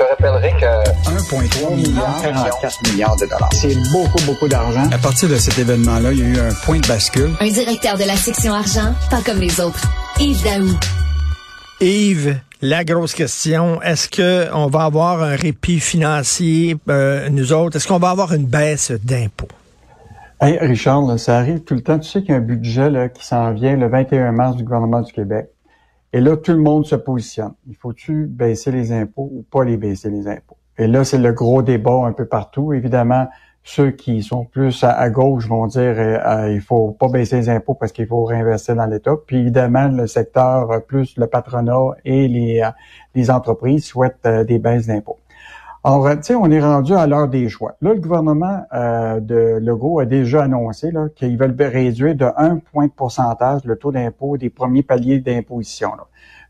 te rappellerai que 1,3 milliard, 44 milliards de dollars. C'est beaucoup, beaucoup d'argent. À partir de cet événement-là, il y a eu un point de bascule. Un directeur de la section argent, pas comme les autres. Yves Daou. Yves, la grosse question, est-ce que on va avoir un répit financier, euh, nous autres? Est-ce qu'on va avoir une baisse d'impôts? Hey, Richard, là, ça arrive tout le temps. Tu sais qu'il y a un budget là, qui s'en vient le 21 mars du gouvernement du Québec. Et là, tout le monde se positionne. Il faut-tu baisser les impôts ou pas les baisser les impôts? Et là, c'est le gros débat un peu partout. Évidemment, ceux qui sont plus à, gauche vont dire euh, euh, il faut pas baisser les impôts parce qu'il faut réinvestir dans l'État. Puis évidemment, le secteur euh, plus le patronat et les, les entreprises souhaitent des baisses d'impôts. Alors, tu sais, on est rendu à l'heure des choix. Là, le gouvernement de Legault a déjà annoncé qu'ils veulent réduire de 1 point de pourcentage le taux d'impôt des premiers paliers d'imposition.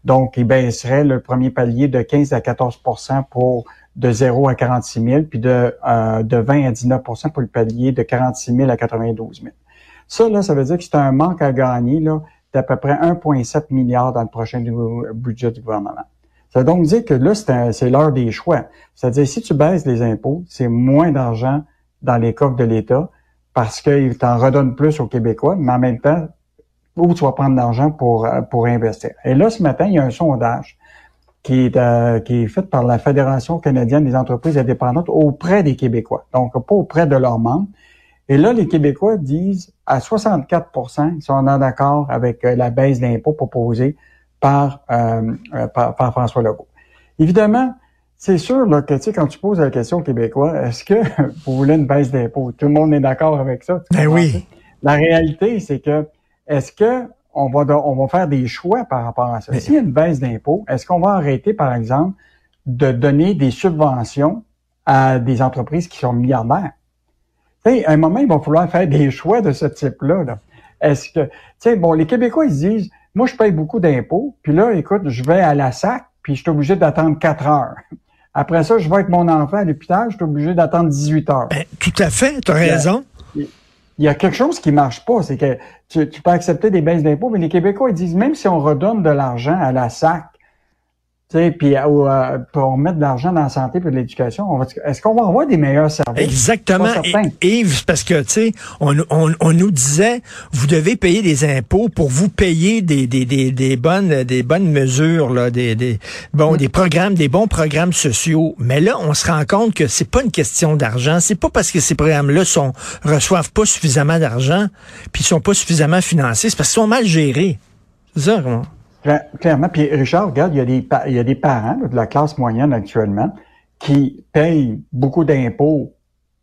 Donc, il baisserait le premier palier de 15 à 14% pour de 0 à 46 000, puis de, euh, de 20 à 19% pour le palier de 46 000 à 92 000. Ça, là, ça veut dire que c'est un manque à gagner là, d'à peu près 1,7 milliard dans le prochain budget du gouvernement. Ça veut donc dire que là, c'est l'heure des choix. C'est-à-dire, si tu baisses les impôts, c'est moins d'argent dans les coffres de l'État parce qu'il t'en redonne plus aux Québécois, mais en même temps, où tu vas prendre l'argent pour, pour investir? Et là, ce matin, il y a un sondage qui est, euh, qui est faite par la Fédération canadienne des entreprises indépendantes auprès des Québécois, donc pas auprès de leurs membres. Et là, les Québécois disent à 64% ils sont en accord avec euh, la baisse d'impôts proposée par, euh, par, François Legault. Évidemment, c'est sûr là, que tu sais, quand tu poses la question aux Québécois, est-ce que vous voulez une baisse d'impôts? Tout le monde est d'accord avec ça. Ben oui. La réalité, c'est que est-ce que on va, on va faire des choix par rapport à ça? S'il y a une baisse d'impôts, est-ce qu'on va arrêter, par exemple, de donner des subventions à des entreprises qui sont milliardaires? sais, à un moment, il va falloir faire des choix de ce type-là. Est-ce que, tu sais, bon, les Québécois, ils disent, moi, je paye beaucoup d'impôts, puis là, écoute, je vais à la SAC, puis je suis obligé d'attendre quatre heures. Après ça, je vais avec mon enfant à l'hôpital, je suis obligé d'attendre 18 heures. Ben, tout à fait, tu as raison il y a quelque chose qui marche pas, c'est que tu, tu, peux accepter des baisses d'impôts, mais les Québécois ils disent même si on redonne de l'argent à la SAC, puis euh, pour mettre de l'argent dans la santé et l'éducation, est-ce qu'on va avoir des meilleurs services? Exactement. Yves, parce que, tu sais, on, on, on, nous disait, vous devez payer des impôts pour vous payer des, des, des, des bonnes des bonnes mesures, là, des, des, bon, des programmes, des bons programmes sociaux. Mais là, on se rend compte que c'est pas une question d'argent. C'est pas parce que ces programmes-là sont reçoivent pas suffisamment d'argent, puis sont pas suffisamment financés, c'est parce qu'ils sont mal gérés. C'est ça, comment? Clairement. Puis Richard, regarde, il y a des, il y a des parents de la classe moyenne actuellement qui payent beaucoup d'impôts.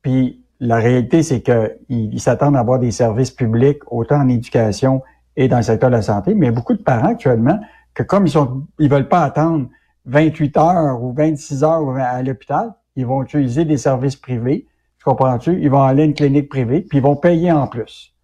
Puis la réalité, c'est qu'ils s'attendent à avoir des services publics autant en éducation et dans le secteur de la santé. Mais il y a beaucoup de parents actuellement que comme ils sont, ils veulent pas attendre 28 heures ou 26 heures à l'hôpital, ils vont utiliser des services privés. Tu comprends-tu? Ils vont aller à une clinique privée, puis ils vont payer en plus.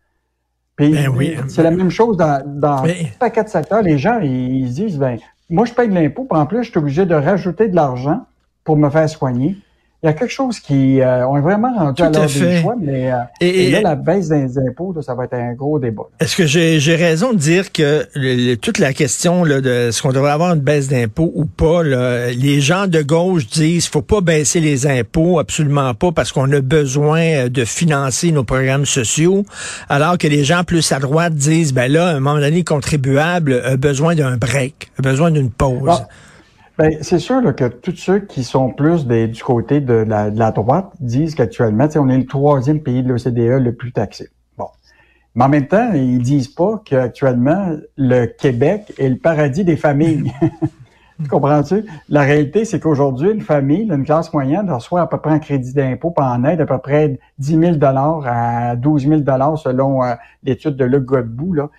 Ben oui. C'est la même chose dans, dans Mais... tout paquet de secteurs. Les gens, ils, ils disent, ben, moi, je paye de l'impôt, puis en plus, je suis obligé de rajouter de l'argent pour me faire soigner il y a quelque chose qui euh, on est vraiment rendu à l'heure des choix, mais euh, et, là, la baisse des impôts, ça va être un gros débat. Est-ce que j'ai raison de dire que toute la question là, de ce qu'on devrait avoir une baisse d'impôts ou pas, les gens de gauche disent faut pas baisser les impôts, absolument pas, parce qu'on a besoin euh, de financer nos programmes sociaux, alors que les gens plus à droite disent ben là, à un moment donné, le contribuable a besoin d'un break, a besoin d'une pause. C'est sûr que tous ceux qui sont plus du côté de la, droite disent qu'actuellement, on est le troisième pays de l'OCDE le plus taxé. Bon. Mais en même temps, ils disent pas qu'actuellement, le Québec est le paradis des familles. tu comprends-tu? La réalité, c'est qu'aujourd'hui, une famille, une classe moyenne, reçoit à peu près un crédit d'impôt en aide à peu près 10 000 à 12 000 selon euh, l'étude de Luc Godbout. Là.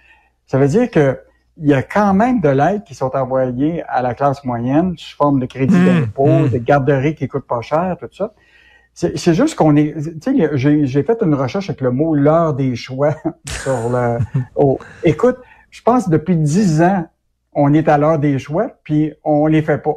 Ça veut dire que il y a quand même de l'aide qui sont envoyées à la classe moyenne sous forme de crédit mmh, d'impôt, mmh. de garderies qui coûtent pas cher, tout ça. C'est juste qu'on est, tu sais, j'ai fait une recherche avec le mot l'heure des choix sur le. Oh, écoute, je pense que depuis dix ans, on est à l'heure des choix, puis on les fait pas.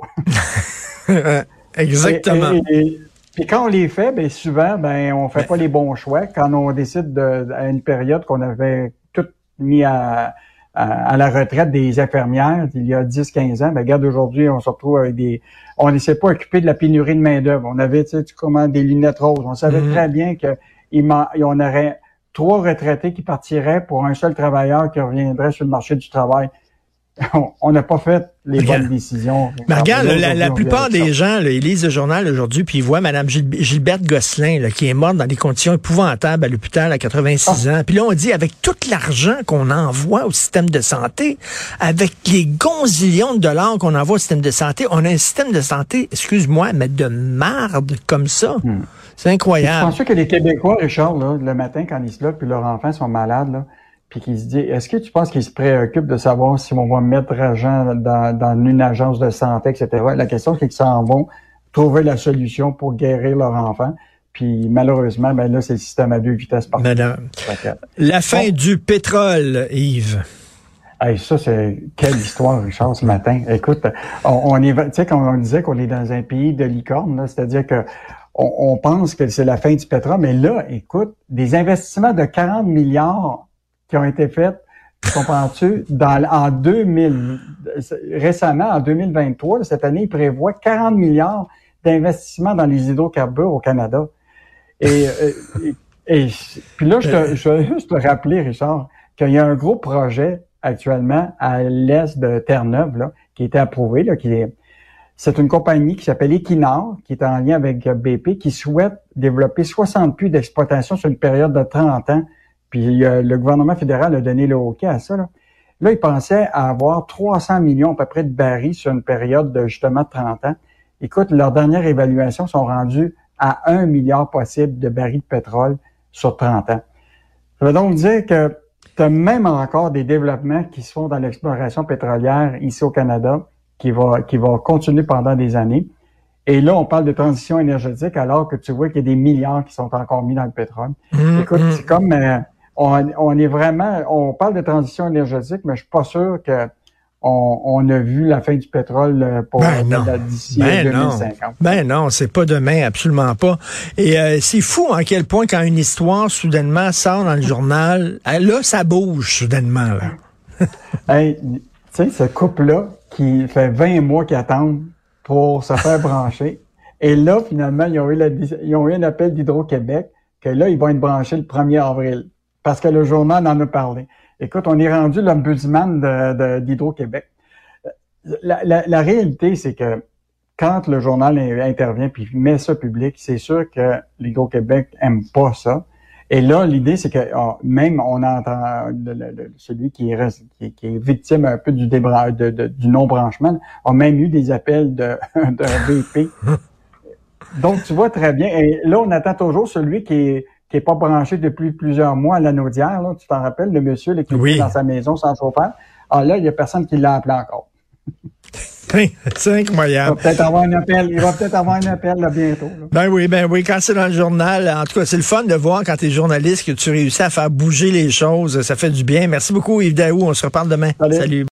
Exactement. Et, puis quand on les fait, ben souvent, ben on fait pas les bons choix. Quand on décide de, à une période qu'on avait tout mis à à, la retraite des infirmières il y a 10-15 ans. Ben, regarde, aujourd'hui, on se retrouve avec des... On ne s'est pas occupé de la pénurie de main-d'œuvre. On avait, tu sais, comment, des lunettes roses. On savait Mhm. très bien que il on aurait trois retraités qui partiraient pour un seul travailleur qui reviendrait sur le marché du travail. On- n'a pas fait les bonnes décisions. Mais regarde, Aujourd'hui, la, la plupart des gens, là, ils lisent le journal aujourd'hui, puis ils voient Mme Gilberte Gosselin, là, qui est morte dans des conditions épouvantables à l'hôpital à 86 Ah. ans. Puis là, on dit, avec tout l'argent qu'on envoie au système de santé, avec les gonzillions de dollars qu'on envoie au système de santé, on a un système de santé, excuse-moi, mais de marde comme ça. Hmm. C'est Je incroyable. pense que les Québécois, Richard, là, le matin, quand ils se lèvent puis leurs enfants sont malades, là, puis qu'ils se disent, est-ce que tu penses qu'ils se préoccupent de savoir si on va mettre l'argent dans, dans une agence de santé, etc. La question, c'est qu'ils s'en vont trouver la solution pour guérir leur enfant. Puis malheureusement, ben là, c'est le système à deux vitesses partout. Madame. La fin Bon. du pétrole, Yves. hey, ça, c'est quelle histoire, Richard, ce matin. Écoute, on, on est, tu sais, quand on disait qu'on est dans un pays de licorne, là, c'est-à-dire que on, on pense que c'est la fin du pétrole, mais là, écoute, des investissements de 40 milliards qui ont été faits, comprends-tu, dans, en 2000, récemment, en 2023, cette année, ils prévoient 40 milliards d'investissements dans les hydrocarbures au Canada. Et, euh, et, et- puis là, je, te, je veux juste te rappeler, Richard, qu'il y a un gros projet actuellement à l'est de Terre-Neuve, là, qui été approuvé, là, qui est, c'est une compagnie qui s'appelle Equinor, qui est en lien avec BP, qui souhaite développer 60 puits d'exploitation sur une période de 30 ans. Puis euh, le gouvernement fédéral a donné le OK à ça. Là, là ils pensaient à avoir 300 millions à peu près de barils sur une période de justement 30 ans. Écoute, leurs dernières évaluations sont rendues à 1 milliard possible de barils de pétrole sur 30 ans. Ça veut donc dire que tu as même encore des développements qui se font dans l'exploration pétrolière ici au Canada, qui va, qui va continuer pendant des années. Et là, on parle de transition énergétique alors que tu vois qu'il y a des milliards qui sont encore mis dans le pétrole. Hum, Écoute, hum. c'est comme euh, on, on est vraiment, on parle de transition énergétique, mais je suis pas sûr que on, on a vu la fin du pétrole euh, pour Ben non. d'ici Ben non. 2050. Ben non, c'est pas demain, absolument pas. Et euh, c'est fou en quel point quand une histoire soudainement sort dans le journal, euh, là ça bouge soudainement. Là. Hey, tu sais, ce couple-là qui fait 20 mois qu'ils attendent pour se faire brancher. Et là, finalement, ils ont eu, la- ils ont eu un appel d'Hydro-Québec que là, ils vont être branchés le 1er avril. Parce que le journal en a parlé. Écoute, on est rendu l'ombudsman d'Hydro-Québec. La, réalité, c'est que quand le journal intervient puis met ça public, c'est sûr que l'Hydro-Québec aime pas ça. Et là, l'idée, c'est que ah, même on entend celui qui est, victime un peu du, non-branchement a même eu des appels de, VP. Donc, tu vois très bien. Et là, on attend toujours celui qui est, qui est pas branché depuis plusieurs mois à la naudière. Là. Tu t'en rappelles, le monsieur là, qui Oui. est dans sa maison sans chauffeur. Ah là, il y a personne qui l'a appelé encore. c'est Il va incroyable. peut-être avoir un appel. Il va peut-être avoir un appel là, bientôt. là. Ben oui, ben oui, quand c'est dans le journal, en tout cas, c'est le fun de voir quand tu es journaliste que tu réussis à faire bouger les choses. Ça fait du bien. Merci beaucoup, Yves Daou. On se reparle demain. Salut. Salut.